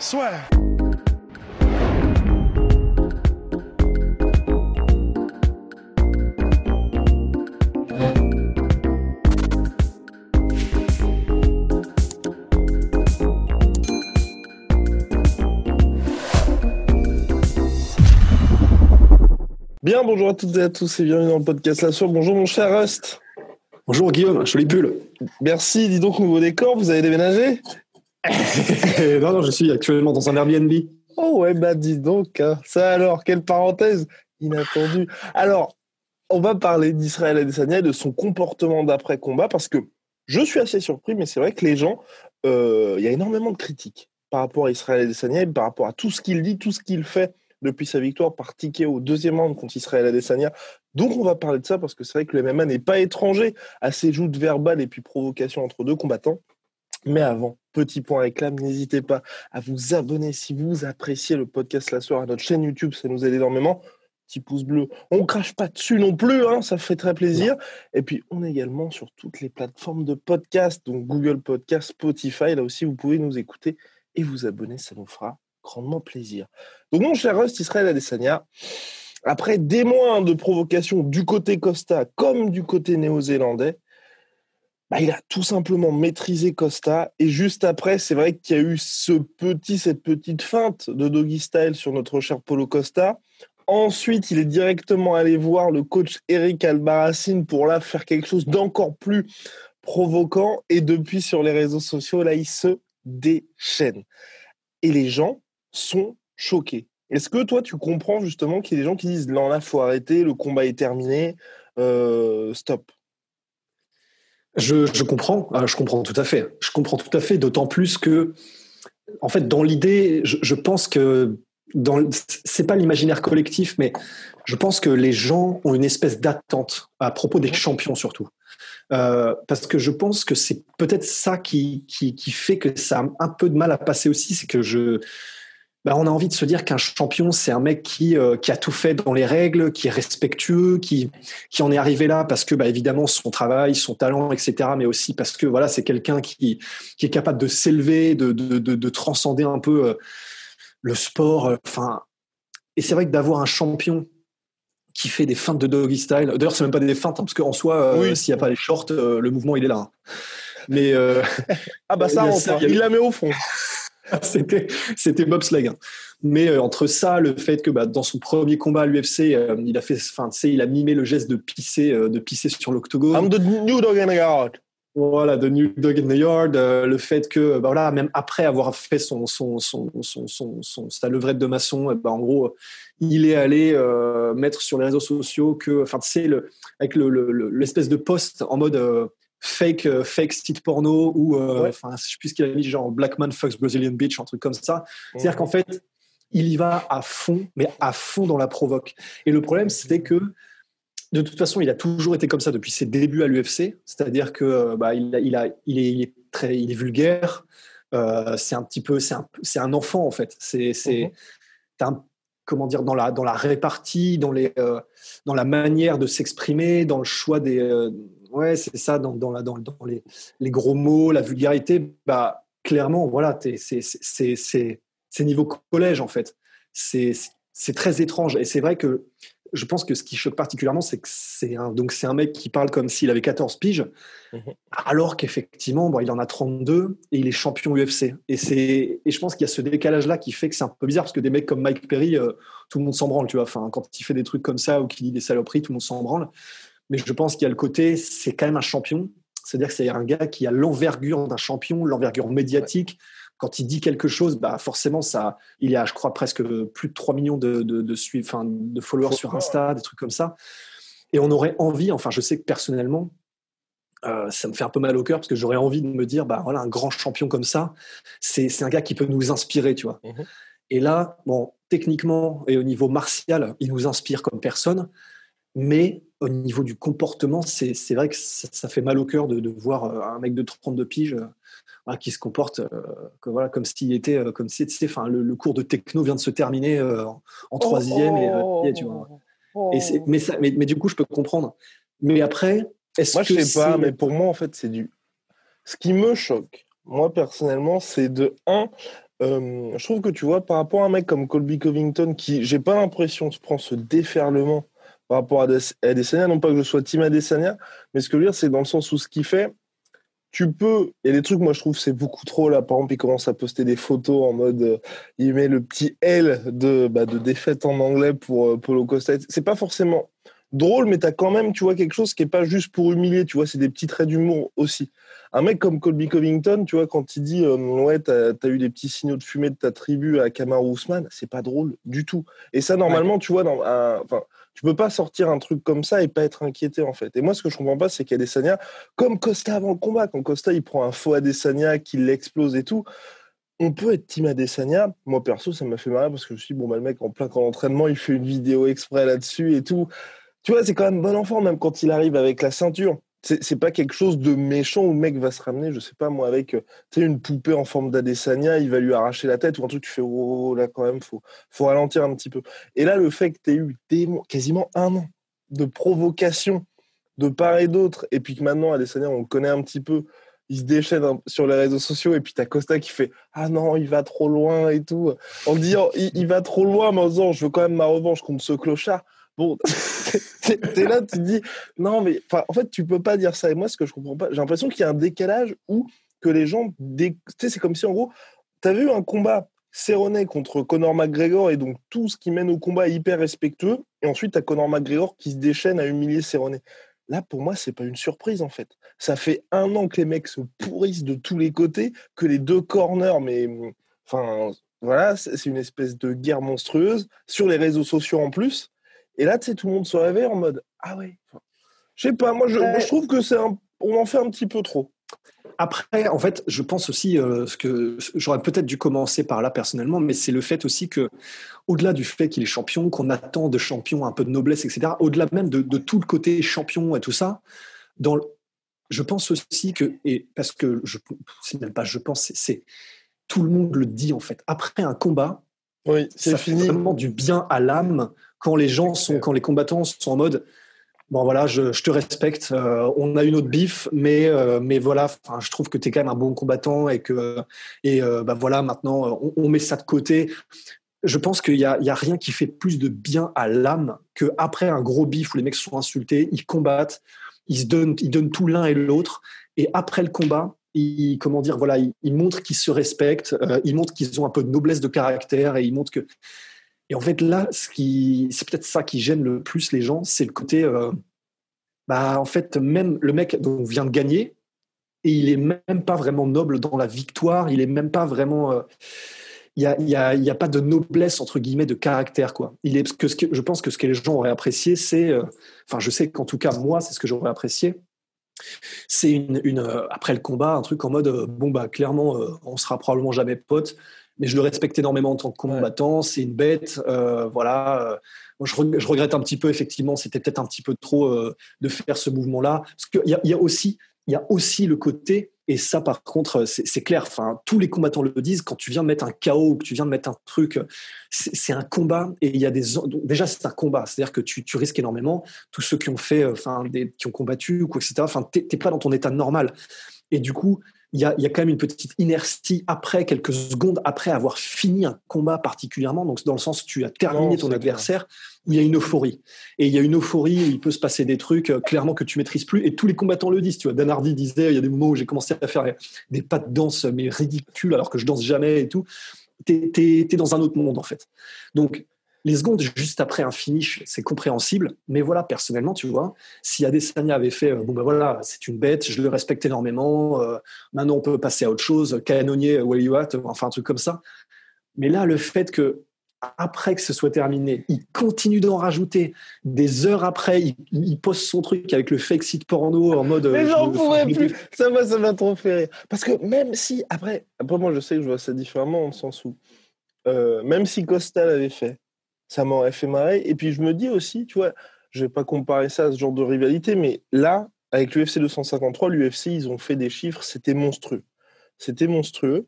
Soit. Bien, bonjour à toutes et à tous et bienvenue dans le podcast La Source. Bonjour mon cher Rust. Bonjour Guillaume, joli pull. Merci, dis donc nouveau décor, vous avez déménagé? Non, non, je suis actuellement dans un Airbnb. Oh ouais, bah dis donc, hein. ça alors, quelle parenthèse inattendue. Alors, on va parler d'Israël Adesanya et de son comportement d'après-combat parce que je suis assez surpris, mais c'est vrai que les gens, euh, il y a énormément de critiques par rapport à Israël Adesanya par rapport à tout ce qu'il dit, tout ce qu'il fait depuis sa victoire par ticket au deuxième round contre Israël Adesanya. Donc on va parler de ça parce que c'est vrai que le MMA n'est pas étranger à ces joutes verbales et puis provocations entre deux combattants. Mais avant, petit point réclame, n'hésitez pas à vous abonner si vous appréciez le podcast La Soirée à notre chaîne YouTube, ça nous aide énormément. Petit pouce bleu. On crache pas dessus non plus, hein, ça fait très plaisir. Et puis on est également sur toutes les plateformes de podcast, donc Google Podcast, Spotify. Là aussi, vous pouvez nous écouter et vous abonner, ça nous fera grandement plaisir. Donc mon cher Rust, Israël Adesanya, après des mois de provocation du côté Costa comme du côté néo-zélandais, bah, il a tout simplement maîtrisé Costa. Et juste après, c'est vrai qu'il y a eu ce petit, cette petite feinte de doggy style sur notre cher Polo Costa. Ensuite, il est directement allé voir le coach Eric Albarracine pour là faire quelque chose d'encore plus provoquant. Et depuis, sur les réseaux sociaux, là, il se déchaîne. Et les gens sont choqués. Est-ce que toi, tu comprends justement qu'il y a des gens qui disent non, là, faut arrêter, le combat est terminé, euh, stop je, je, comprends, ah, je comprends tout à fait. Je comprends tout à fait, d'autant plus que, en fait, dans l'idée, je, je, pense que dans c'est pas l'imaginaire collectif, mais je pense que les gens ont une espèce d'attente à propos des champions surtout. Euh, parce que je pense que c'est peut-être ça qui, qui, qui, fait que ça a un peu de mal à passer aussi, c'est que je, bah, on a envie de se dire qu'un champion, c'est un mec qui, euh, qui a tout fait dans les règles, qui est respectueux, qui, qui en est arrivé là parce que, bah, évidemment, son travail, son talent, etc., mais aussi parce que voilà, c'est quelqu'un qui, qui est capable de s'élever, de, de, de, de, transcender un peu euh, le sport. Euh, enfin, et c'est vrai que d'avoir un champion qui fait des feintes de doggy style. D'ailleurs, c'est même pas des feintes, hein, parce qu'en soi, oui. s'il n'y a pas les shorts, le mouvement il est là. Hein. Mais ah bah ça, il, il la met au fond. c'était c'était bobsleigh. Hein. Mais euh, entre ça, le fait que bah, dans son premier combat à l'UFC, euh, il a fait, enfin, il a mimé le geste de pisser, euh, de pisser sur l'octogone. I'm the new dog in the yard. Voilà, the new dog in the yard. le fait que, bah, voilà, même après avoir fait son son son son, son, son sa levrette de maçon, bah, en gros, il est allé mettre sur les réseaux sociaux que, enfin, tu sais, le, avec le l'espèce de post en mode fake euh, fake site porno ou euh, enfin ouais. je sais plus ce qu'il a mis genre Black Man fucks Brazilian Beach un truc comme ça. C'est à dire qu'en fait il y va à fond mais à fond dans la provoque. Et le problème c'était que de toute façon il a toujours été comme ça depuis ses débuts à l'UFC c'est-à-dire que bah, il, a, il, a, il, est, il est très il est vulgaire. Euh, c'est un petit peu c'est un, un enfant en fait. C'est c'est mm -hmm. comment dire dans la dans la répartie dans les euh, dans la manière de s'exprimer dans le choix des euh, ouais, c'est ça, dans, dans, la, dans, dans les, les, gros mots, la vulgarité, bah, clairement, voilà, c'est niveau collège, en fait. C'est très étrange. Et c'est vrai que je pense que ce qui choque particulièrement, c'est que c'est un, donc c'est un mec qui parle comme s'il avait 14 piges, mmh. alors qu'effectivement, bon, il en a 32 et il est champion UFC. Et, c'est, et je pense qu'il y a ce décalage-là qui fait que c'est un peu bizarre parce que des mecs comme Mike Perry, euh, tout le monde s'en branle, tu vois. Enfin, quand il fait des trucs comme ça ou qu'il dit des saloperies, tout le monde s'en branle. Mais je pense qu'il y a le côté, c'est quand même un champion. C'est-à-dire que c'est un gars qui a l'envergure d'un champion, l'envergure médiatique. Ouais. Quand il dit quelque chose, bah forcément, ça, il y a, je crois, presque plus de 3 millions de, de, de, suiv, enfin, de followers sur Insta, des trucs comme ça. Et on aurait envie, enfin, je sais que personnellement, euh, ça me fait un peu mal au cœur parce que j'aurais envie de me dire, bah voilà, un grand champion comme ça, c'est un gars qui peut nous inspirer, tu vois. Mhm. Et là, bon, techniquement et au niveau martial, il nous inspire comme personne, mais au niveau du comportement, c'est vrai que ça, fait mal au cœur de, voir euh, un mec de 32 piges euh, qui se comporte voilà, comme s'il était, comme si, enfin, le, cours de techno vient de se terminer en, troisième, et, tu vois. Et mais, ça, mais, mais, du coup, je peux comprendre. Mais après, moi, je sais pas, mais pour moi, en fait, c'est du. Ce qui me choque, moi, personnellement, c'est de un. Euh, je trouve que tu vois, par rapport à un mec comme Colby Covington, qui, j'ai pas l'impression, se prend ce déferlement par rapport à, Adesanya, non pas que je sois team Adesanya, mais ce que je veux dire, c'est dans le sens où ce qu'il fait, tu peux, et les trucs, moi je trouve c'est beaucoup trop là. Par exemple, il commence à poster des photos en mode, euh, il met le petit L de, bah, de défaite en anglais pour euh, Polo Costa. C'est pas forcément drôle, mais tu as quand même, tu vois, quelque chose qui est pas juste pour humilier, tu vois, c'est des petits traits d'humour aussi. Un mec comme Colby Covington, tu vois, quand il dit euh, Ouais, tu as, eu des petits signaux de fumée de ta tribu à Kamaru Ousmane, c'est pas drôle du tout. Et ça, normalement, tu vois, dans tu peux pas sortir un truc comme ça et pas être inquiété, en fait. Et moi, ce que je comprends pas, c'est qu'Adesanya, comme Costa avant le combat, quand Costa, il prend un faux Adesanya, qu'il l'explose et tout, on peut être team Adesanya. Moi, perso, ça m'a fait marrer parce que je me suis dit, bon, bah, le mec, en plein camp d'entraînement, il fait une vidéo exprès là-dessus et tout tu vois, c'est quand même bon enfant, même quand il arrive avec la ceinture. C'est pas quelque chose de méchant où le mec va se ramener, je sais pas moi, avec euh, une poupée en forme d'Adesanya, il va lui arracher la tête ou un truc, tu fais oh, oh là quand même, faut, faut ralentir un petit peu. Et là, le fait que tu aies eu quasiment un an de provocation de part et d'autre, et puis que maintenant, Adesanya, on le connaît un petit peu, il se déchaîne sur les réseaux sociaux et puis t'as Costa qui fait ah non il va trop loin et tout en disant il, il, va trop loin mais en disant je veux quand même ma revanche contre ce clochard Bon, t'es là, tu te dis, non, mais en fait, tu peux pas dire ça. Et moi, ce que je comprends pas, j'ai l'impression qu'il y a un décalage où que les gens, tu sais, c'est comme si en gros, tu as vu un combat Cerrone contre Conor McGregor et donc tout ce qui mène au combat est hyper respectueux. Et ensuite, tu as Conor McGregor qui se déchaîne à humilier Cerrone. Là, pour moi, c'est pas une surprise en fait. Ça fait un an que les mecs se pourrissent de tous les côtés, que les deux corners, mais enfin, voilà, c'est une espèce de guerre monstrueuse sur les réseaux sociaux en plus. Et là, tu sais, tout le monde se réveille en mode Ah ouais. Je sais pas, moi je, trouve que c'est un, on en fait un petit peu trop. Après, en fait, je pense aussi euh, ce que j'aurais peut-être dû commencer par là personnellement, mais c'est le fait aussi que, au-delà du fait qu'il est champion, qu'on attend de champion un peu de noblesse, etc., au-delà même de, tout le côté champion et tout ça, dans je pense aussi que, et parce que je, c'est même pas je pense, c'est tout le monde le dit en fait. Après un combat, oui, ça fait vraiment du bien à l'âme quand les gens sont, quand les combattants sont en mode, bon voilà, je, te respecte, euh, on a une autre bif, mais euh, mais voilà, je trouve que tu es quand même un bon combattant et que et euh, bah voilà, maintenant on, met ça de côté. Je pense qu'il y a, y a rien qui fait plus de bien à l'âme que après un gros bif où les mecs sont insultés, ils combattent, ils se donnent, ils donnent tout l'un et l'autre, et après le combat, ils, comment dire, voilà, ils, montrent qu'ils se respectent, ils montrent qu'ils ont un peu de noblesse de caractère et ils montrent que et en fait, là, c'est peut-être ça qui gêne le plus les gens, c'est le côté, euh, bah, en fait, même le mec dont on vient de gagner, et il est même pas vraiment noble dans la victoire, il est même pas vraiment. Euh, il n'y a, a, a, pas de noblesse, entre guillemets, de caractère. Quoi. Il est, que, ce que, je pense que ce que les gens auraient apprécié, c'est. Euh, enfin, je sais qu'en tout cas, moi, c'est ce que j'aurais apprécié. C'est une, une après le combat, un truc en mode bon, bah, clairement, on sera probablement jamais potes mais je le respecte énormément en tant que combattant. C'est une bête, euh, voilà. Euh, je, regrette un petit peu, effectivement, c'était peut-être un petit peu trop euh, de faire ce mouvement-là, parce qu'il y, y, a aussi, il y a aussi le côté, et ça, par contre, c'est clair. Enfin, tous les combattants le disent. Quand tu viens de mettre un chaos ou que tu viens de mettre un truc, c'est un combat. Et il y a des déjà, c'est un combat. C'est-à-dire que tu, tu, risques énormément. Tous ceux qui ont fait, enfin, des, qui ont combattu ou quoi, etc. Enfin, t'es pas dans ton état normal. Et du coup, il y, a, quand même une petite inertie après, quelques secondes après avoir fini un combat particulièrement, donc dans le sens où tu as terminé ton adversaire, où il y a une euphorie. Et il y a une euphorie où il peut se passer des trucs euh, clairement que tu maîtrises plus, et tous les combattants le disent. Tu vois, Dan Hardy disait, il y a des moments où j'ai commencé à faire des pas de danse, mais ridicules, alors que je danse jamais et tout. T'es es, dans un autre monde, en fait. Donc, les secondes juste après un finish, c'est compréhensible. Mais voilà, personnellement, tu vois, si Adesanya avait fait, euh, bon ben voilà, c'est une bête, je le respecte énormément, euh, maintenant on peut passer à autre chose, canonnier, where you at, enfin un truc comme ça. Mais là, le fait que après que ce soit terminé, il continue d'en rajouter. Des heures après, il, il, poste son truc avec le fake site porno en mode. Mais j'en pourrais plus. Ça va, ça m'a trop fait rire. Parce que même si, après, après, moi, je sais que je vois ça différemment, dans le sens où, euh, même si Costa l'avait fait, ça m'aurait fait marrer. Et puis, je me dis aussi, tu vois, je vais pas comparer ça à ce genre de rivalité, mais là, avec l'UFC 253, l'UFC, ils ont fait des chiffres, c'était monstrueux. C'était monstrueux.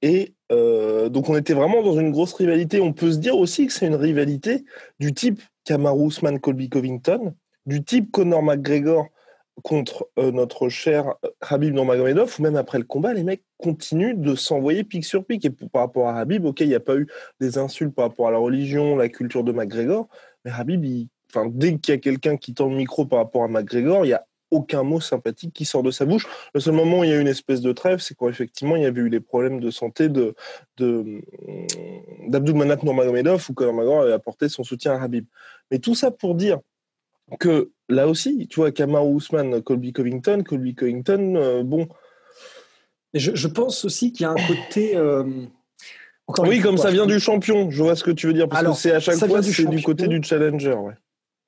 Et euh, donc, on était vraiment dans une grosse rivalité. On peut se dire aussi que c'est une rivalité du type Kamaru Usman, Colby Covington, du type Conor McGregor contre euh, notre cher euh, Habib Nurmagomedov, ou même après le combat, les mecs continuent de s'envoyer pic sur pic. Et par rapport à Habib, ok, il n'y a pas eu des insultes par rapport à la religion, la culture de McGregor, mais Habib, enfin, dès qu'il y a quelqu'un qui tend le micro par rapport à McGregor, il y a aucun mot sympathique qui sort de sa bouche. Le seul moment où il y a eu une espèce de trêve, c'est quand effectivement il y avait eu les problèmes de santé de, de, d'Abdulmanap Nurmagomedov où Conor McGregor avait apporté son soutien à Habib. Mais tout ça pour dire que là aussi, tu vois, Kamaru Usman, Colby Covington, Colby Covington, euh, bon. Je, je, pense aussi qu'il y a un côté. Euh, oui, comme ça vient du champion, je vois ce que tu veux dire, parce Alors, que c'est à chaque fois, c'est du côté du challenger. Ouais.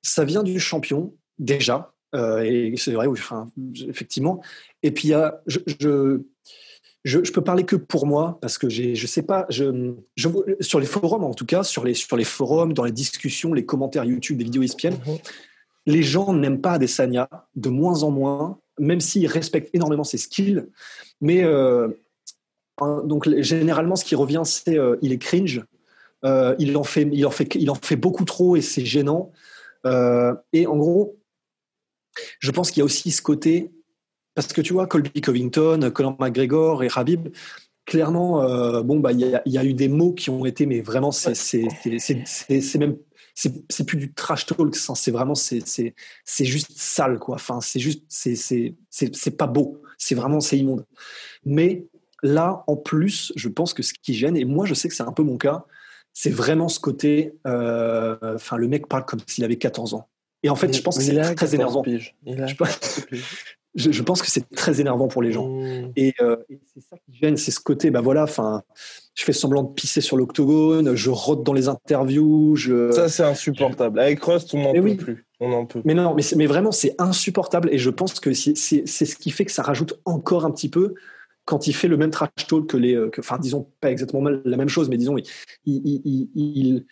Ça vient du champion, déjà, euh, et c'est vrai, enfin, effectivement. Et puis, je, je, je, je, peux parler que pour moi, parce que je sais pas, je, je, sur les forums en tout cas, sur les, sur les forums, dans les discussions, les commentaires YouTube, des vidéos ESPN, mm-hmm. Les gens n'aiment pas Adesanya de moins en moins, même s'ils respectent énormément ses skills. Mais euh, donc, généralement, ce qui revient, c'est euh, il est cringe. Euh, il, en fait, il, en fait, il en fait beaucoup trop et c'est gênant. Euh, et en gros, je pense qu'il y a aussi ce côté, parce que tu vois, Colby Covington, Conor McGregor et Habib, clairement, bon, bah, il y, y, a eu des mots qui ont été, mais vraiment, c'est même, c'est plus du trash talk, c'est vraiment, c'est juste sale, quoi. Enfin, c'est juste, c'est pas beau, c'est vraiment, c'est immonde. Mais là, en plus, je pense que ce qui gêne, et moi, je sais que c'est un peu mon cas, c'est vraiment ce côté, euh, enfin, le mec parle comme s'il avait 14 ans. Et en fait, je pense que c'est très, énervant. Je, je, pense que c'est très énervant pour les gens. Mmh. Et, euh, et c'est ça qui gêne, c'est ce côté, bah voilà, enfin, je fais semblant de pisser sur l'octogone, je rote dans les interviews. Je... Ça, c'est insupportable. Avec Rust, on n'en peut oui. plus. On en peut. Mais non, mais, mais vraiment, c'est insupportable. Et je pense que c'est ce qui fait que ça rajoute encore un petit peu quand il fait le même trash talk que les, que, enfin, disons pas exactement la même chose, mais disons, il, il, il, il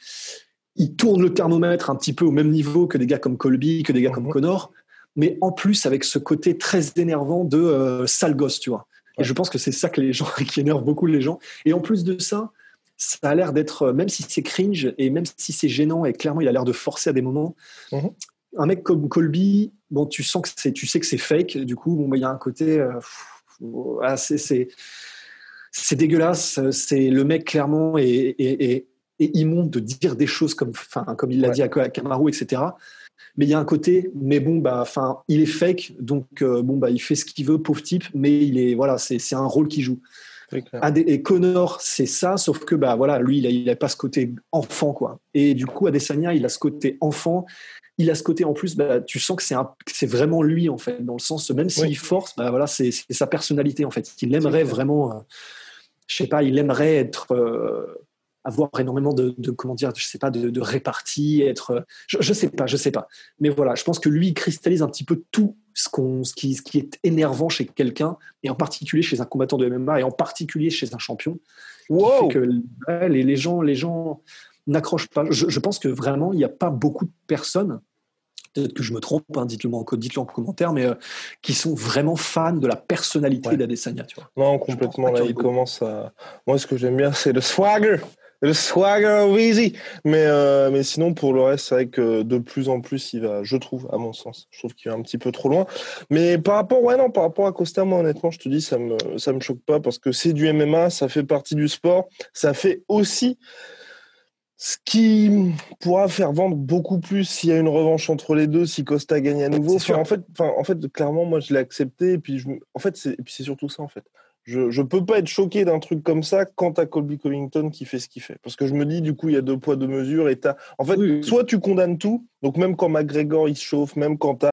il tourne le thermomètre un petit peu au même niveau que des gars comme Colby, que des gars comme mhm. Connor, mais en plus avec ce côté très énervant de euh, sale gosse, tu vois. Et je pense que c'est ça que les gens, qui énerve beaucoup les gens. Et en plus de ça, ça a l'air d'être, euh, même si c'est cringe et même si c'est gênant et clairement il a l'air de forcer à des moments, mhm. un mec comme Colby, bon, tu sens que c'est, tu sais que c'est fake. Du coup, bon, bah, il y a un côté, euh, ah, c'est, dégueulasse. C'est le mec clairement et, et et immonde de dire des choses comme, enfin, comme il l'a ouais. dit à, à Kamaru, etc. Mais il y a un côté, mais bon, bah, enfin, il est fake, donc euh, bon, bah, il fait ce qu'il veut, pauvre type, mais il est, voilà, c'est un rôle qu'il joue. Et Connor, c'est ça, sauf que bah voilà, lui, il a, il a, pas ce côté enfant, quoi. Et du coup, Adesanya, il a ce côté enfant. Il a ce côté en plus, bah, tu sens que c'est c'est vraiment lui en fait, dans le sens même s'il oui. force, bah voilà, c'est sa personnalité en fait. Il aimerait vraiment, euh, je sais pas, il aimerait être euh, avoir énormément de, de, comment dire, je sais pas, de, de répartie, être, je, je, sais pas, je sais pas. Mais voilà, je pense que lui il cristallise un petit peu tout ce, qu'on, ce, qui, ce qui est énervant chez quelqu'un, et en particulier chez un combattant de MMA, et en particulier chez un champion. Wow. Que ouais, les, les, gens, les gens n'accrochent pas. Je, je, pense que vraiment, il n'y a pas beaucoup de personnes peut-être que je me trompe, hein, dites-le en, dites en commentaire, mais euh, qui sont vraiment fans de la personnalité ouais. d'Adesanya. Tu vois. Non, complètement. Là, il commence à. Moi, ce que j'aime bien, c'est le swagger le swagger Weezy. Mais, euh, mais sinon, pour le reste, c'est vrai que de plus en plus, il va, je trouve, à mon sens, je trouve qu'il va un petit peu trop loin. Mais par rapport, ouais, non, par rapport à Costa, moi, honnêtement, je te dis, ça me, ça me choque pas parce que c'est du MMA, ça fait partie du sport, ça fait aussi ce qui pourra faire vendre beaucoup plus s'il y a une revanche entre les deux, si Costa gagne à nouveau. Enfin, en fait, enfin, en fait, clairement, moi, je l'ai accepté. Et puis, je, en fait, c'est, et puis c'est surtout ça, en fait je ne peux pas être choqué d'un truc comme ça quant à Colby Covington qui fait ce qu'il fait. Parce que je me dis, du coup, il y a deux poids, deux mesures. Et as... En fait, oui. soit tu condamnes tout, donc même quand McGregor il se chauffe, même quand tu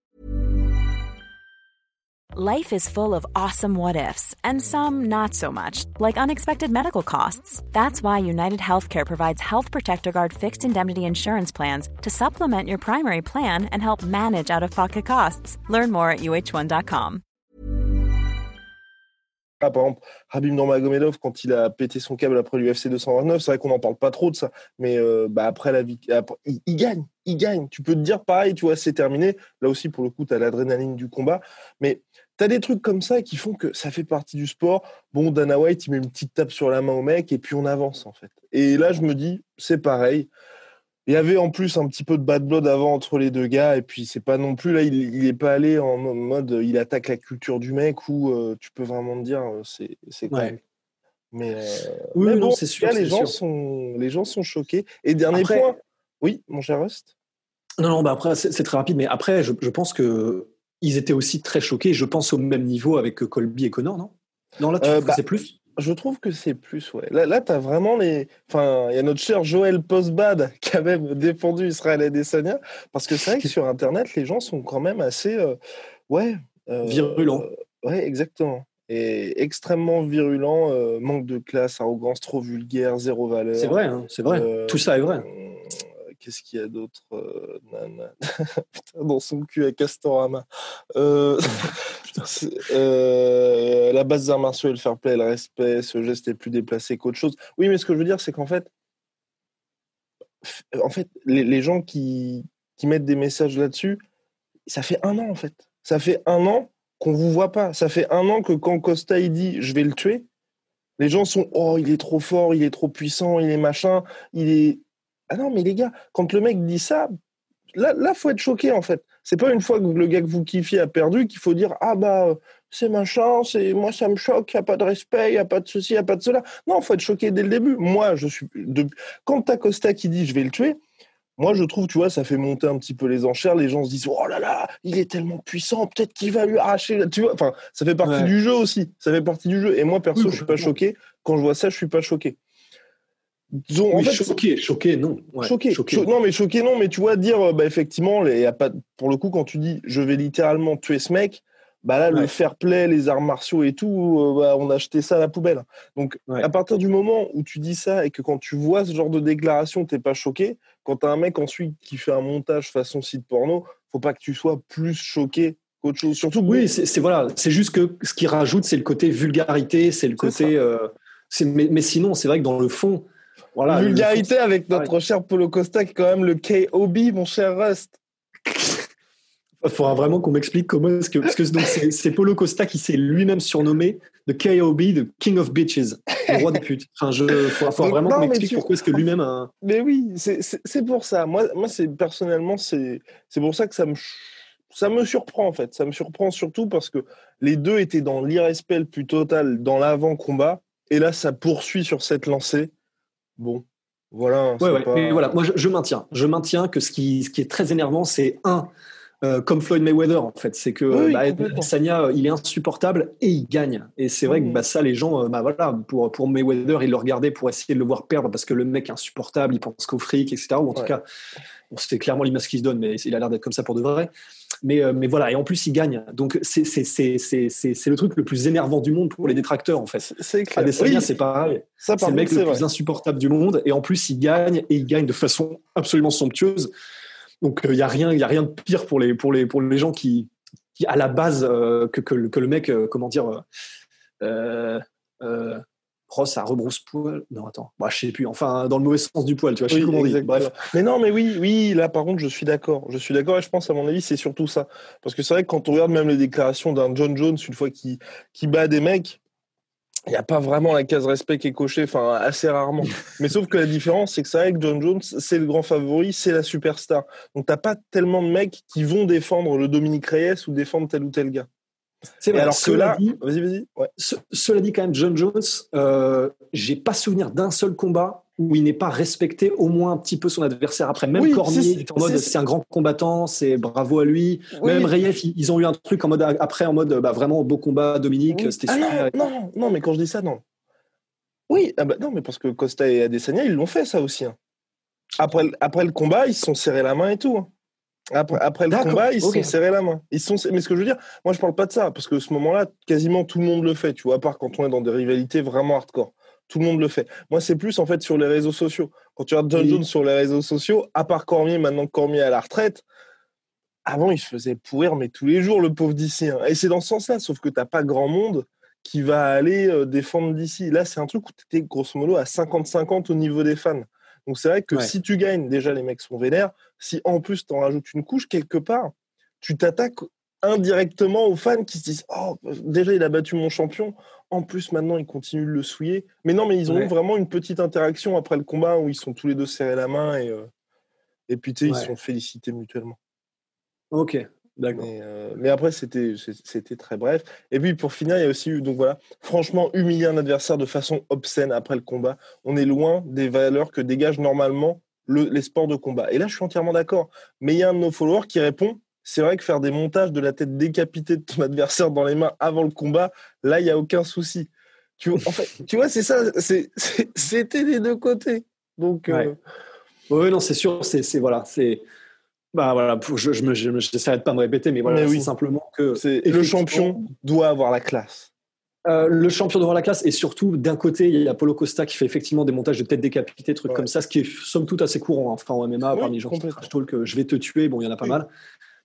Life is full of awesome what ifs, and some not so much, like unexpected medical costs. That's why United Healthcare provides Health Protector Guard fixed indemnity insurance plans to supplement your primary plan and help manage out of pocket costs. Learn more at uh1.com. Ah, par exemple, Habib Nurmagomedov, quand il a pété son câble après l'UFC 229, c'est vrai qu'on n'en parle pas trop de ça, mais euh, bah, après la vie, il, il, gagne, il gagne. Tu peux te dire pareil, tu vois, c'est terminé. Là aussi, pour le coup, tu as l'adrénaline du combat, mais tu as des trucs comme ça qui font que ça fait partie du sport. Bon, Dana White, il met une petite tape sur la main au mec et puis on avance en fait. Et là, je me dis, c'est pareil. Il y avait en plus un petit peu de bad blood avant entre les deux gars, et puis c'est pas non plus là, il n'est pas allé en mode il attaque la culture du mec où euh, tu peux vraiment te dire euh, c'est c'est quoi. Mais, euh, oui, bon, c'est sûr. les gens sont les gens sont choqués. Et dernier point, oui, mon cher Rust. Non, non, bah après c'est très rapide, mais après je, je pense que ils étaient aussi très choqués. Je pense au même niveau avec Colby et Connor, non? Non, là, tu euh, bah, c'est plus? Je trouve que c'est plus, ouais. Là, là tu as vraiment les. Enfin, il y a notre cher Joël Postbad qui a même défendu Israël Adesanya. Parce que c'est vrai que sur Internet, les gens sont quand même assez. Euh, ouais. Euh, virulents. ouais, exactement. Et extrêmement virulent, manque de classe, arrogance trop vulgaire, zéro valeur. C'est vrai, hein, c'est vrai. Tout ça est vrai qu'est-ce qu'il y a d'autre euh, Dans son cul à Castorama. Euh, euh, la base des arts martiaux le fair play, le respect, ce geste est plus déplacé qu'autre chose. Oui, mais ce que je veux dire, c'est qu'en fait, en fait, les, gens qui, qui mettent des messages là-dessus, ça fait un an en fait. Ça fait un an qu'on vous voit pas. Ça fait un an que quand Costa il dit je vais le tuer, les gens sont oh il est trop fort, il est trop puissant, il est machin, il est ah non, mais les gars, quand le mec dit ça, là, là, faut être choqué en fait. C'est pas une fois que le gars que vous kiffiez a perdu qu'il faut dire ah bah c'est machin, c'est moi ça me choque, il y a pas de respect, il y a pas de ceci, il y a pas de cela. Non, faut être choqué dès le début. Moi, je suis de... quand t'as Costa qui dit je vais le tuer, moi je trouve tu vois ça fait monter un petit peu les enchères. Les gens se disent oh là là, il est tellement puissant, peut-être qu'il va lui arracher. Tu vois, enfin ça fait partie du jeu aussi. Ça fait partie du jeu. Et moi perso, je suis pas choqué. Quand je vois ça, je suis pas choqué en fait, choqué, choqué, non. choqué, non, mais choqué, non, mais tu vois, dire, euh, bah, effectivement, y a pas, pour le coup, quand tu dis je vais littéralement tuer ce mec, bah là, le fair play, les arts martiaux et tout, euh, bah, on a acheté ça à la poubelle. Donc, à partir du moment où tu dis ça et que quand tu vois ce genre de déclaration, t'es pas choqué, quand tu as un mec ensuite qui fait un montage façon site porno, faut pas que tu sois plus choqué qu'autre chose. Surtout, oui, c'est voilà, c'est juste que ce qui rajoute, c'est le côté vulgarité, c'est le côté. Euh, mais, mais, sinon, c'est vrai que dans le fond, voilà, Vulgarité avec notre cher Polo Costa qui est quand même le KOB, mon cher Rust. Il faudra vraiment qu'on m'explique comment est-ce que. Parce que c'est Polo Costa qui s'est lui-même surnommé The KOB, The King of Bitches, le roi des putes. Enfin, il faudra, vraiment qu'on m'explique pourquoi est-ce que lui-même a. Mais oui, c'est pour ça. Moi, moi personnellement, c'est pour ça que ça me, ça me surprend en fait. Ça me surprend surtout parce que les deux étaient dans l'irrespect le plus total dans l'avant-combat. Et là, ça poursuit sur cette lancée. Bon, voilà. mais voilà, moi je, maintiens. Je maintiens que ce qui, ce qui est très énervant, c'est un, euh, comme Floyd Mayweather en fait, c'est que oui, bah, Sanya, euh, il est insupportable et il gagne. Et c'est vrai que bah, ça, les gens, euh, bah, voilà, pour, pour Mayweather, ils le regardaient pour essayer de le voir perdre parce que le mec est insupportable, il pense qu'au fric, etc. Ou en tout cas, c'était clairement l'image qu'il se donne, mais il a l'air d'être comme ça pour de vrai. Mais, euh, mais voilà, et en plus, il gagne. Donc, c'est le truc le plus énervant du monde pour les détracteurs, en fait. C'est clair. Oui, c'est pareil. C'est le mec le plus insupportable du monde, et en plus, il gagne, et il gagne de façon absolument somptueuse. Donc, il euh, n'y a, rien, y a rien de pire pour les, pour les, pour les gens qui, qui à la base, euh, que, que, que, le mec, comment dire, Ross à rebrousse poil. Non, attends. Bah, je sais plus. Enfin, dans le mauvais sens du poil, tu vois. Je sais comment on dit. Bref. Mais non, mais oui, oui. Là, par contre, je suis d'accord. Je suis d'accord et je pense, à mon avis, c'est surtout ça. Parce que c'est vrai que quand on regarde même les déclarations d'un John Jones, une fois qu'il bat des mecs, il n'y a pas vraiment la case respect qui est cochée, enfin, assez rarement. mais sauf que la différence, c'est que c'est vrai que John Jones, c'est le grand favori, c'est la superstar. Donc, t'as pas tellement de mecs qui vont défendre le Dominique Reyes ou défendre tel ou tel gars. C'est vrai. Alors que là, vas-y, vas-y. cela dit, quand même, John Jones, euh, j'ai pas souvenir d'un seul combat où il n'est pas respecté au moins un petit peu son adversaire. Après, même Cormier, en mode c'est un grand combattant, c'est bravo à lui. Même Reyes, ils ont eu un truc en mode après en mode bah, vraiment beau combat, Dominique, c'était ah super. Non, non, mais quand je dis ça, non. Oui, ah bah, non, mais parce que Costa et Adesanya, ils l'ont fait ça aussi. Hein. Après, après le combat, ils se sont serrés la main et tout. Hein. Après, après le combat, ils se sont serrés la main. Ils sont, mais ce que je veux dire, moi je parle pas de ça, parce que ce moment-là, quasiment tout le monde le fait, tu vois, à part quand on est dans des rivalités vraiment hardcore. Tout le monde le fait. Moi, c'est plus en fait sur les réseaux sociaux. Quand tu regardes John Jones sur les réseaux sociaux, à part Cormier, maintenant que Cormier est à la retraite, avant, il se faisait pourrir, mais tous les jours, le pauvre d'ici. Hein. Et c'est dans ce sens-là, sauf que tu n'as pas grand monde qui va aller euh, défendre d'ici. Là, c'est un truc où tu étais grosso modo à 50-50 au niveau des fans. Donc c'est vrai que si tu gagnes, déjà les mecs sont vénères. Si en plus tu en rajoutes une couche, quelque part, tu t'attaques indirectement aux fans qui se disent Oh, déjà il a battu mon champion, en plus maintenant il continue de le souiller. Mais non, mais ils ont eu vraiment une petite interaction après le combat où ils sont tous les deux serrés la main et, euh, et puis tu sais, ils se sont félicités mutuellement. Ok, euh, mais, après, c'était, c'était très bref. Et puis, pour finir, il y a aussi eu, donc voilà, franchement, humilier un adversaire de façon obscène après le combat. On est loin des valeurs que dégagent normalement les sports de combat. Et là, je suis entièrement d'accord. Mais il y a un de nos followers qui répond c'est vrai que faire des montages de la tête décapitée de ton adversaire dans les mains avant le combat, là, il n'y a aucun souci. Tu, en fait, tu vois, c'est ça, c'était des deux côtés. Donc. Euh, oui, non, c'est sûr, c'est, voilà, c'est bah voilà, je, je, j'essaierai de pas me répéter, mais voilà, c'est simplement que le champion doit avoir la classe. Euh, le champion doit avoir la classe et surtout d'un côté il y a Polo Costa qui fait effectivement des montages de tête décapitée, trucs comme ça, ce qui est somme toute assez courant. Hein. Enfin en MMA, parmi les gens qui trash talk, je vais te tuer, bon il y en a pas mal.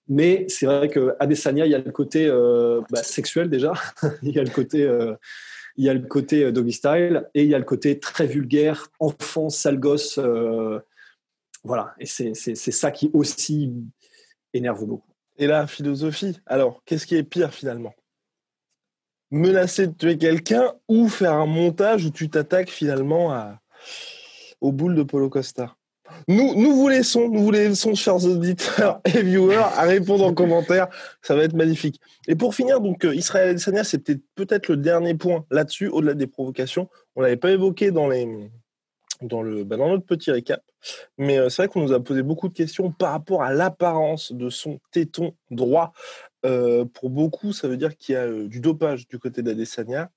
Mais c'est vrai que Adesanya, il y a le côté euh, bah, sexuel déjà, il y a le côté euh, il y a le côté doggy style et il y a le côté très vulgaire, enfant, sale gosse. Voilà, et c'est ça qui aussi énerve beaucoup. Et la philosophie, alors, qu'est-ce qui est pire finalement? Menacer de tuer quelqu'un ou faire un montage où tu t'attaques finalement à, aux boules de Polo Costa? Nous, vous laissons, nous vous laissons, chers auditeurs et viewers, à répondre en commentaire. Ça va être magnifique. Et pour finir, donc euh, Israël Adesanya, c'était peut-être le dernier point là-dessus, au-delà des provocations. On l'avait pas évoqué dans les, bah, dans notre petit récap. Mais euh, c'est vrai qu'on nous a posé beaucoup de questions par rapport à l'apparence de son téton droit. Euh, pour beaucoup, ça veut dire qu'il y a euh, du dopage du côté d'Adesanya.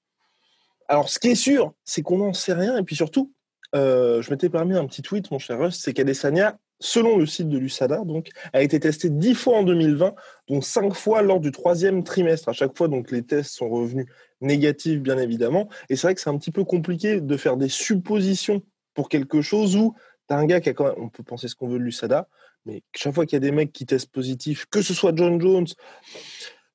Alors, ce qui est sûr, c'est qu'on n'en sait rien. Et puis surtout, je m'étais permis un petit tweet, mon cher Rust, c'est qu'Adesanya, selon le site de l'USADA, donc, a été testé dix fois en 2020, dont cinq fois lors du troisième trimestre. À chaque fois, donc, les tests sont revenus négatifs, bien évidemment. Et c'est vrai que c'est un petit peu compliqué de faire des suppositions pour quelque chose où tu as un gars qui a quand même, on peut penser ce qu'on veut de l'USADA, mais chaque fois qu'il y a des mecs qui testent positif, que ce soit John Jones,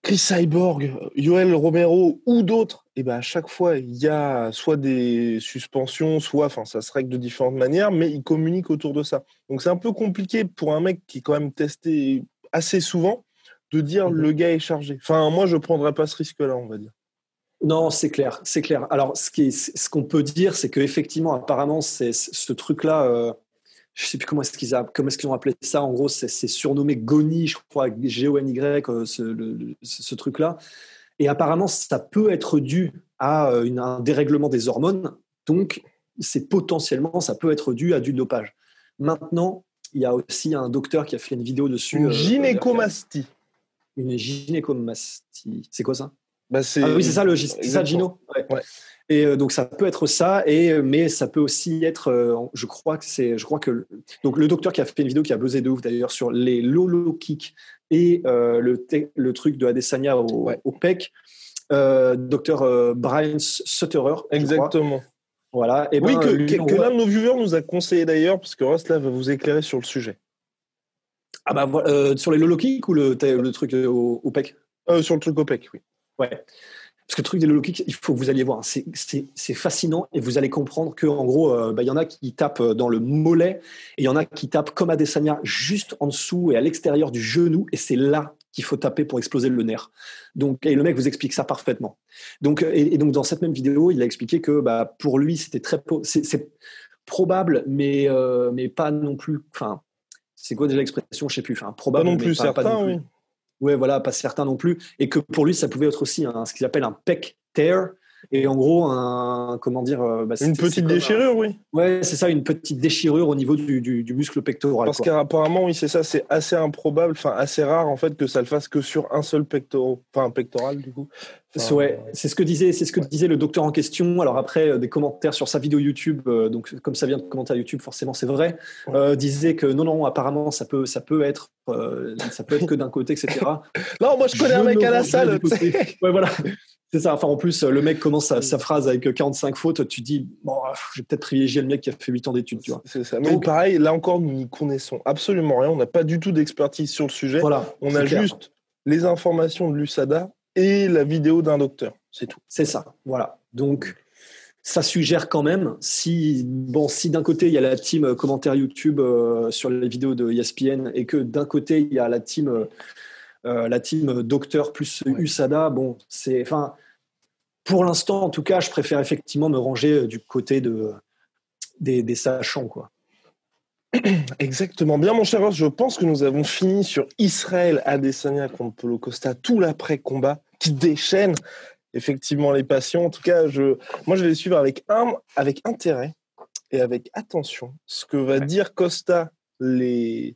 Chris Cyborg, Yoel Romero ou d'autres, et ben à chaque fois, il y a soit des suspensions, soit, enfin, ça se règle de différentes manières, mais ils communiquent autour de ça. Donc c'est un peu compliqué pour un mec qui est quand même testé assez souvent de dire mmh le gars est chargé. Enfin, moi, je ne prendrais pas ce risque-là, on va dire. Non, c'est clair, c'est clair. Alors, ce qu'on ce peut dire, c'est qu'effectivement, apparemment, c'est ce truc-là. Euh, je sais plus comment est-ce qu'ils ont appelé ça. En gros, c'est surnommé GONY, je crois, G-O-N-Y, euh, ce, ce truc-là. Et apparemment, ça peut être dû à euh, une, un dérèglement des hormones. Donc, c'est potentiellement, ça peut être dû à du dopage. Maintenant, il y a aussi un docteur qui a fait une vidéo dessus. Une gynécomastie. Une gynécomastie. C'est quoi ça? Bah, ah oui, c'est ça le ça, Gino. Et euh, donc ça peut être ça, et euh, mais ça peut aussi être, euh, je crois que c'est, je crois que donc le docteur qui a fait une vidéo qui a buzzé de ouf d'ailleurs sur les lolo kicks et le le truc de Adesanya au, au PEC, docteur Brian Sutterer. Exactement. Voilà. Et oui, ben, que, l'un de nos viewers nous a conseillé d'ailleurs, parce que Ross va vous éclairer sur le sujet. Ah bah sur les lolo kicks ou le, le truc au, au PEC? Sur le truc au PEC, oui. Ouais. Parce que le truc des low kicks, il faut que vous alliez voir. C'est fascinant et vous allez comprendre qu'en gros, euh, bah, il y en a qui tapent dans le mollet et il y en a qui tapent comme Adesanya juste en dessous et à l'extérieur du genou. Et c'est là qu'il faut taper pour exploser le nerf. Donc, et le mec vous explique ça parfaitement. Donc, et, donc dans cette même vidéo, il a expliqué que bah, pour lui, c'était très c'est probable, mais euh, mais pas non plus. Enfin, c'est quoi déjà l'expression? Je sais plus. Enfin, probable, pas non plus certain. Pas oui ouais, voilà, pas certain non plus, et que pour lui, ça pouvait être aussi ce qu'il appelle un pec tear, et en gros, un, comment dire, euh, bah, une petite déchirure, oui. Ouais, c'est ça, une petite déchirure au niveau du, du, muscle pectoral. Parce qu'apparemment, oui, c'est ça, c'est assez improbable, enfin assez rare en fait que ça le fasse que sur un seul pectoral, enfin pectoral du coup. c'est ce que disait, c'est ce que disait le docteur en question. Alors après, euh, des commentaires sur sa vidéo YouTube, euh, donc comme ça vient de commenter à YouTube, forcément c'est vrai, euh, disait que non, non, apparemment ça peut, ça peut être, ça peut être que d'un côté, etc. non, moi je connais un mec à la salle. ouais, voilà. C'est ça. Enfin, en plus, le mec commence sa, phrase avec 45 fautes. Tu dis, bon, je vais peut-être privilégier le mec qui a fait 8 ans d'études, tu vois. C'est ça. Mais pareil, là encore, nous n'y connaissons absolument rien. On n'a pas du tout d'expertise sur le sujet. Voilà. On a juste les informations de l'USADA et la vidéo d'un docteur. C'est tout. C'est ça. Voilà. Donc, ça suggère quand même, si, bon, si d'un côté il y a la team euh, commentaire YouTube euh, sur les vidéos de ESPN et que d'un côté il y a la team, euh, la team docteur plus USADA, bon, c'est, enfin, pour l'instant en tout cas, je préfère effectivement me ranger du côté de, des, des sachants, quoi. Exactement. Bien, mon cher Ross, je pense que nous avons fini sur Israël Adesanya contre Polo Costa, tout l'après-combat qui déchaîne effectivement les passions. En tout cas, je, moi, je vais suivre avec, un, avec intérêt et avec attention ce que va dire Costa les...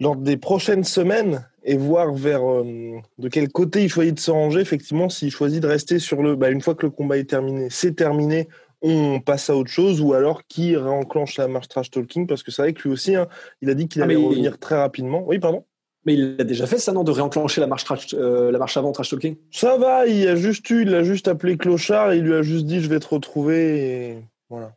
lors des prochaines semaines et voir vers euh, de quel côté il choisit de se ranger. Effectivement, s'il choisit de rester sur le. Bah, une fois que le combat est terminé, c'est terminé on passe à autre chose ou alors qui réenclenche la marche trash talking parce que c'est vrai que lui aussi, hein, il a dit qu'il ah, allait revenir très rapidement. Oui, pardon? Mais il a déjà fait ça, non, de réenclencher la marche, euh, la marche avant trash talking? Ça va, il a juste eu, il a juste appelé Clochard et il lui a juste dit je vais te retrouver et voilà.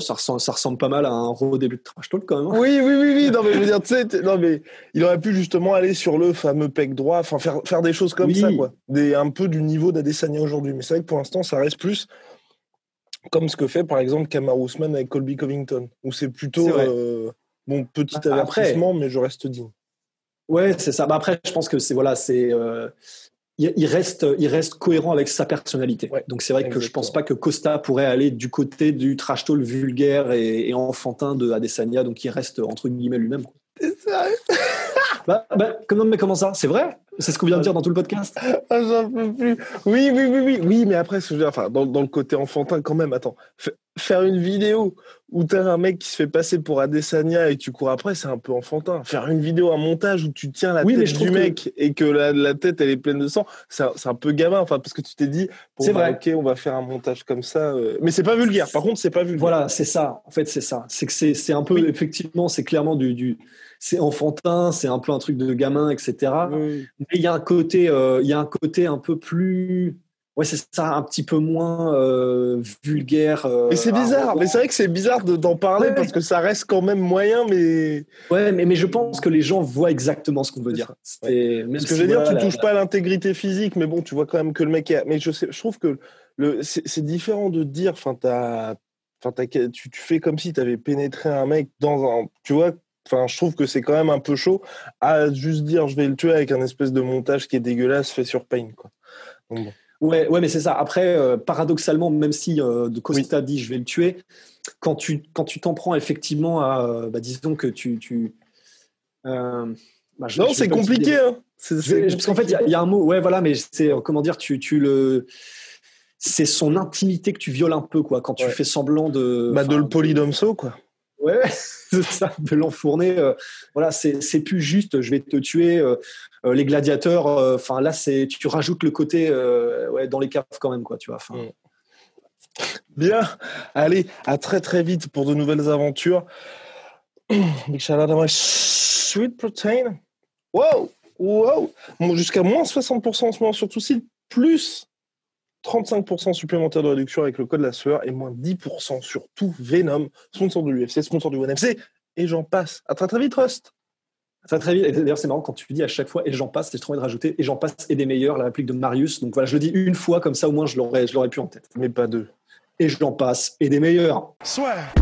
Ça ressemble, ça ressemble pas mal à un début de trash talk quand même. Hein. Oui, oui, oui, oui. Non, mais je veux dire, tu sais, non, mais il aurait pu justement aller sur le fameux pec droit, enfin faire, faire des choses comme ça, quoi. Des, un peu du niveau d'Adesanya aujourd'hui. Mais c'est vrai que pour l'instant, ça reste plus comme ce que fait par exemple Kamar Ousmane avec Colby Covington, où c'est plutôt euh, bon petit bah, avertissement, mais je reste digne. Ouais, c'est ça. Bah après, je pense que c'est voilà, c'est euh, il, reste il reste cohérent avec sa personnalité. Donc c'est vrai que je pense pas que Costa pourrait aller du côté du trash talk vulgaire et, enfantin de Adesanya, donc il reste entre guillemets lui-même. C'est ça. Bah, bah, comment, mais comment ça? C'est vrai? C'est ce qu'on vient de dire dans tout le podcast ah, J'en peux plus. Oui, oui, oui, oui. Oui, mais après, enfin, dans, dans, le côté enfantin, quand même, attends. Faire une vidéo où t'as un mec qui se fait passer pour Adesanya et tu cours après, c'est un peu enfantin. Faire une vidéo, un montage où tu tiens la tête du mec et que la, la, tête, elle est pleine de sang, c'est un, peu gamin. Enfin, parce que tu t'es dit, c'est vrai. ok, on va faire un montage comme ça. Euh. Mais c'est pas vulgaire. Par contre, c'est pas vulgaire. Voilà, c'est ça. En fait, c'est ça. C'est que c'est un peu, effectivement, c'est clairement du, du c'est enfantin, c'est un peu un truc de gamin, etc. Mais il y a un côté, euh, il y a un côté un peu plus, ouais, c'est ça, un petit peu moins euh, vulgaire. Euh, mais c'est bizarre, mais c'est vrai que c'est bizarre d'en parler parce que ça reste quand même moyen, mais. Ouais, mais, mais je pense que les gens voient exactement ce qu'on veut dire. Même parce que je veux dire, tu touches pas à l'intégrité physique, mais bon, tu vois quand même que le mec est. Mais je, sais, je trouve que c'est différent de dire, enfin, tu, tu, fais comme si tu avais pénétré un mec dans un. Tu vois, Enfin, je trouve que c'est quand même un peu chaud à juste dire je vais le tuer avec un espèce de montage qui est dégueulasse fait sur Pain. Quoi. Ouais, ouais, mais c'est ça. Après, euh, paradoxalement, même si euh, de Costa dit je vais le tuer, quand tu quand tu t'en prends effectivement à, euh, bah, disons que tu, tu bah, non, c'est compliqué. Hein. Parce qu'en fait, il y, a un mot. Ouais, voilà, mais c'est comment dire, tu, tu le c'est son intimité que tu violes un peu, quoi, quand tu fais semblant de. Bah, de le polydomso, quoi. Ouais, c'est ça, de l'enfourner. Euh, voilà, c'est plus juste, je vais te tuer. Euh, euh, les gladiateurs, enfin là, c'est tu rajoutes le côté ouais, dans les caves quand même, quoi, tu vois. Mm. Bien, allez, à très très vite pour de nouvelles aventures. Sweet protein. Wow, wow. Jusqu'à moins 60% en ce moment sur tout site, plus 35% supplémentaire de réduction avec le code la sueur et moins 10% sur tout Venom, sponsor de l'UFC, sponsor du ONFC, et j'en passe. À très très vite, Rust. Très très vite. D'ailleurs, c'est marrant quand tu dis à chaque fois et j'en passe, j'ai trop envie de rajouter et j'en passe et des meilleurs, la réplique de Marius. Donc voilà, je le dis une fois, comme ça au moins je l'aurais, je l'aurais pu en tête. Mais pas deux. Et j'en passe et des meilleurs. Soit.